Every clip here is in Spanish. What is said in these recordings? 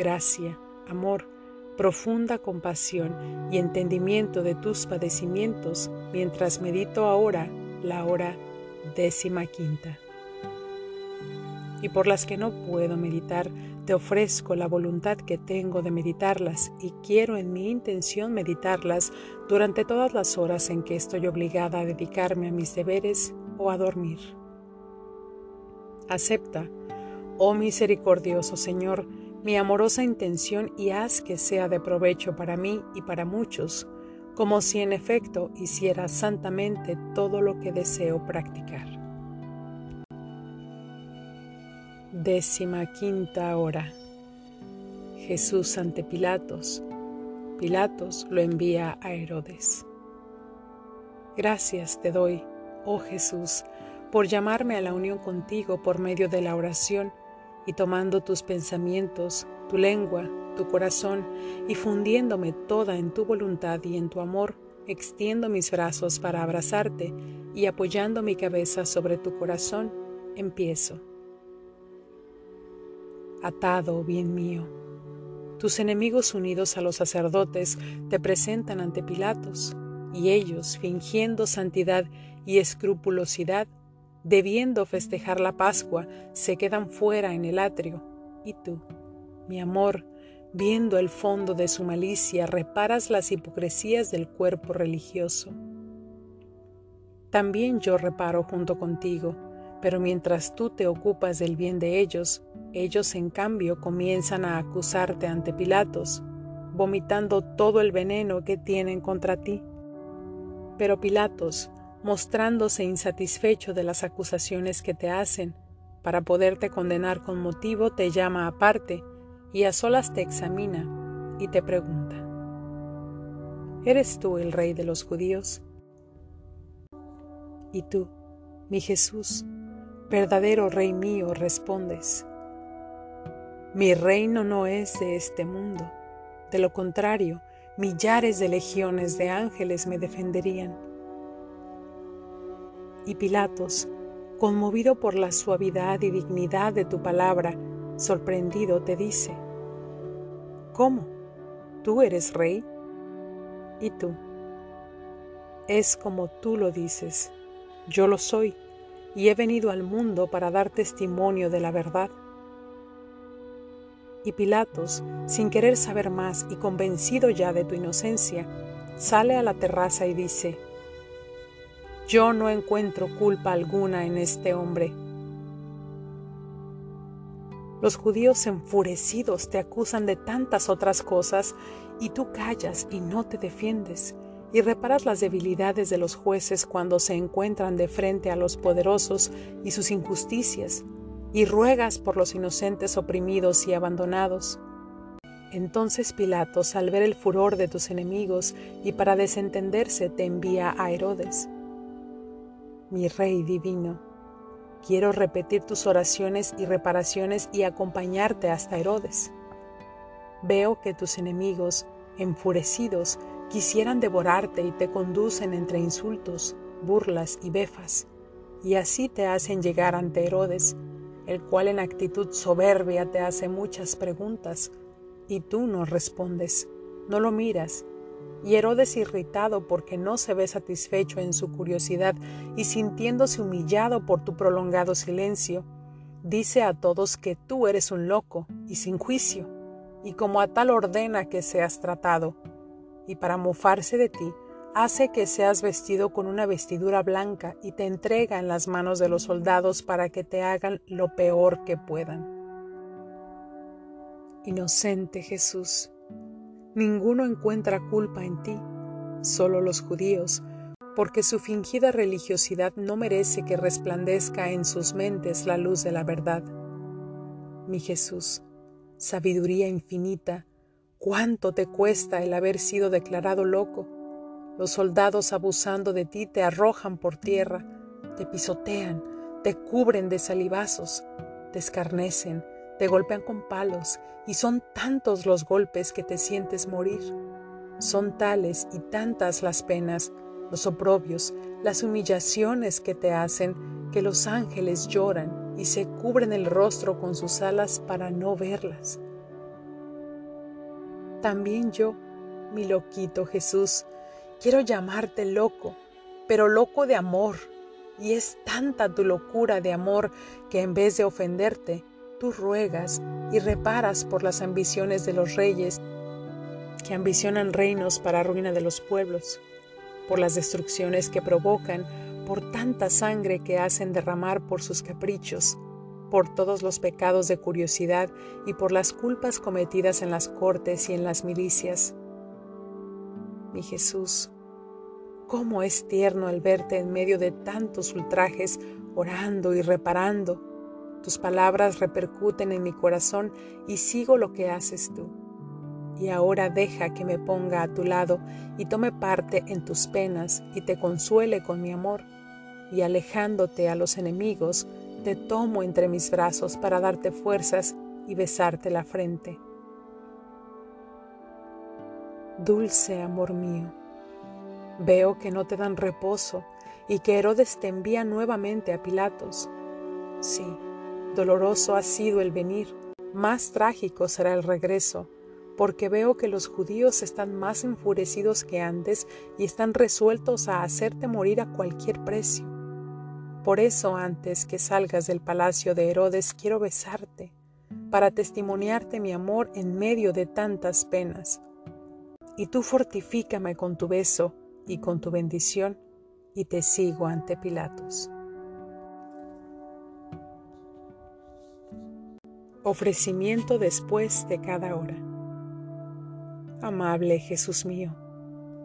gracia, amor, profunda compasión y entendimiento de tus padecimientos mientras medito ahora la hora décima quinta. Y por las que no puedo meditar, te ofrezco la voluntad que tengo de meditarlas y quiero en mi intención meditarlas durante todas las horas en que estoy obligada a dedicarme a mis deberes o a dormir. Acepta, oh misericordioso Señor, mi amorosa intención y haz que sea de provecho para mí y para muchos, como si en efecto hiciera santamente todo lo que deseo practicar. Décima quinta hora. Jesús ante Pilatos. Pilatos lo envía a Herodes. Gracias te doy, oh Jesús, por llamarme a la unión contigo por medio de la oración y tomando tus pensamientos, tu lengua, tu corazón y fundiéndome toda en tu voluntad y en tu amor, extiendo mis brazos para abrazarte y apoyando mi cabeza sobre tu corazón, empiezo. Atado, bien mío, tus enemigos unidos a los sacerdotes te presentan ante Pilatos, y ellos, fingiendo santidad y escrupulosidad, debiendo festejar la Pascua, se quedan fuera en el atrio, y tú, mi amor, viendo el fondo de su malicia, reparas las hipocresías del cuerpo religioso. También yo reparo junto contigo, pero mientras tú te ocupas del bien de ellos, ellos en cambio comienzan a acusarte ante Pilatos, vomitando todo el veneno que tienen contra ti. Pero Pilatos, mostrándose insatisfecho de las acusaciones que te hacen, para poderte condenar con motivo, te llama aparte y a solas te examina y te pregunta, ¿eres tú el rey de los judíos? Y tú, mi Jesús, verdadero rey mío, respondes, mi reino no es de este mundo, de lo contrario, millares de legiones de ángeles me defenderían y Pilatos, conmovido por la suavidad y dignidad de tu palabra, sorprendido te dice, ¿Cómo? ¿Tú eres rey? Y tú, es como tú lo dices, yo lo soy, y he venido al mundo para dar testimonio de la verdad. Y Pilatos, sin querer saber más y convencido ya de tu inocencia, sale a la terraza y dice, yo no encuentro culpa alguna en este hombre. Los judíos enfurecidos te acusan de tantas otras cosas y tú callas y no te defiendes y reparas las debilidades de los jueces cuando se encuentran de frente a los poderosos y sus injusticias y ruegas por los inocentes oprimidos y abandonados. Entonces Pilatos, al ver el furor de tus enemigos y para desentenderse, te envía a Herodes mi Rey divino. Quiero repetir tus oraciones y reparaciones y acompañarte hasta Herodes. Veo que tus enemigos, enfurecidos, quisieran devorarte y te conducen entre insultos, burlas y befas, y así te hacen llegar ante Herodes, el cual en actitud soberbia te hace muchas preguntas, y tú no respondes, no lo miras y Herodes, irritado porque no se ve satisfecho en su curiosidad y sintiéndose humillado por tu prolongado silencio, dice a todos que tú eres un loco y sin juicio, y como a tal ordena que seas tratado. Y para mofarse de ti, hace que seas vestido con una vestidura blanca y te entrega en las manos de los soldados para que te hagan lo peor que puedan. Inocente Jesús, Ninguno encuentra culpa en ti, solo los judíos, porque su fingida religiosidad no merece que resplandezca en sus mentes la luz de la verdad. Mi Jesús, sabiduría infinita, cuánto te cuesta el haber sido declarado loco. Los soldados abusando de ti te arrojan por tierra, te pisotean, te cubren de salivazos, te escarnecen, te golpean con palos y son tantos los golpes que te sientes morir. Son tales y tantas las penas, los oprobios, las humillaciones que te hacen que los ángeles lloran y se cubren el rostro con sus alas para no verlas. También yo, mi loquito Jesús, quiero llamarte loco, pero loco de amor, y es tanta tu locura de amor que en vez de ofenderte, tú ruegas y reparas por las ambiciones de los reyes que ambicionan reinos para ruina de los pueblos, por las destrucciones que provocan, por tanta sangre que hacen derramar por sus caprichos, por todos los pecados de curiosidad y por las culpas cometidas en las cortes y en las milicias. Mi Jesús, cómo es tierno el verte en medio de tantos ultrajes, orando y reparando. Tus palabras repercuten en mi corazón y sigo lo que haces tú y ahora deja que me ponga a tu lado y tome parte en tus penas y te consuele con mi amor. Y alejándote a los enemigos, te tomo entre mis brazos para darte fuerzas y besarte la frente. Dulce amor mío, veo que no te dan reposo y que Herodes te envía nuevamente a Pilatos. Sí, doloroso ha sido el venir, más trágico será el regreso porque veo que los judíos están más enfurecidos que antes y están resueltos a hacerte morir a cualquier precio. Por eso antes que salgas del palacio de Herodes quiero besarte, para testimoniarte mi amor en medio de tantas penas. Y tú fortifícame con tu beso y con tu bendición, y te sigo ante Pilatos. Ofrecimiento después de cada hora. Amable Jesús mío,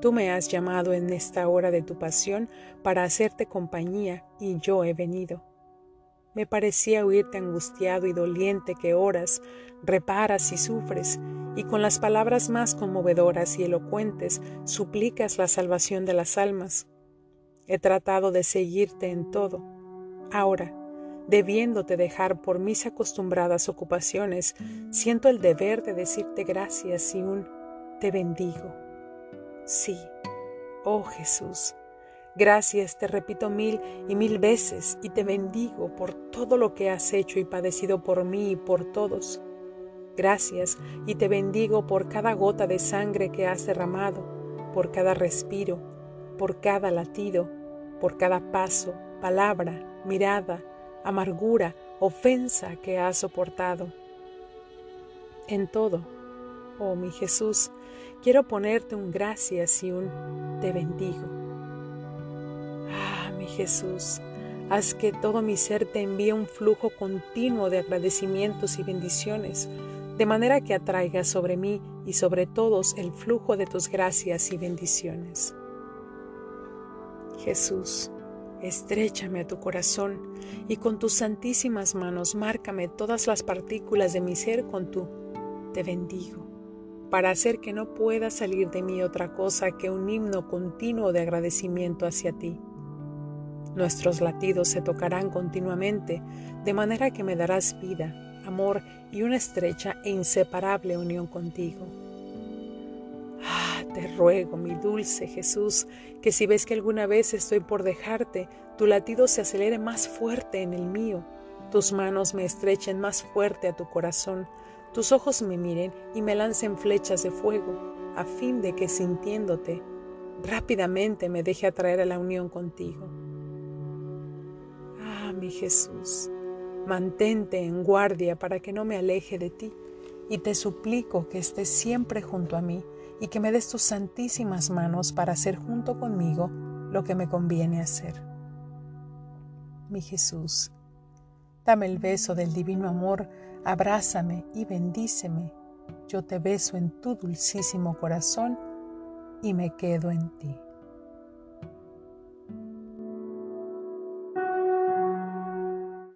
tú me has llamado en esta hora de tu pasión para hacerte compañía y yo he venido. Me parecía oírte angustiado y doliente que oras, reparas y sufres, y con las palabras más conmovedoras y elocuentes suplicas la salvación de las almas. He tratado de seguirte en todo. Ahora, debiéndote dejar por mis acostumbradas ocupaciones, siento el deber de decirte gracias y un te bendigo. Sí, oh Jesús, gracias te repito mil y mil veces y te bendigo por todo lo que has hecho y padecido por mí y por todos. Gracias y te bendigo por cada gota de sangre que has derramado, por cada respiro, por cada latido, por cada paso, palabra, mirada, amargura, ofensa que has soportado. En todo, oh mi Jesús, quiero ponerte un gracias y un te bendigo. Ah, mi Jesús, haz que todo mi ser te envíe un flujo continuo de agradecimientos y bendiciones, de manera que atraiga sobre mí y sobre todos el flujo de tus gracias y bendiciones. Jesús, Estréchame a tu corazón y con tus santísimas manos márcame todas las partículas de mi ser con tu te bendigo para hacer que no pueda salir de mí otra cosa que un himno continuo de agradecimiento hacia ti. Nuestros latidos se tocarán continuamente, de manera que me darás vida, amor y una estrecha e inseparable unión contigo. Te ruego, mi dulce Jesús, que si ves que alguna vez estoy por dejarte, tu latido se acelere más fuerte en el mío, tus manos me estrechen más fuerte a tu corazón, tus ojos me miren y me lancen flechas de fuego, a fin de que sintiéndote, rápidamente me deje atraer a la unión contigo. Ah, mi Jesús, mantente en guardia para que no me aleje de ti, y te suplico que estés siempre junto a mí y que me des tus santísimas manos para hacer junto conmigo lo que me conviene hacer. Mi Jesús, dame el beso del divino amor abrázame y bendíceme. Yo te beso en tu dulcísimo corazón y me quedo en ti.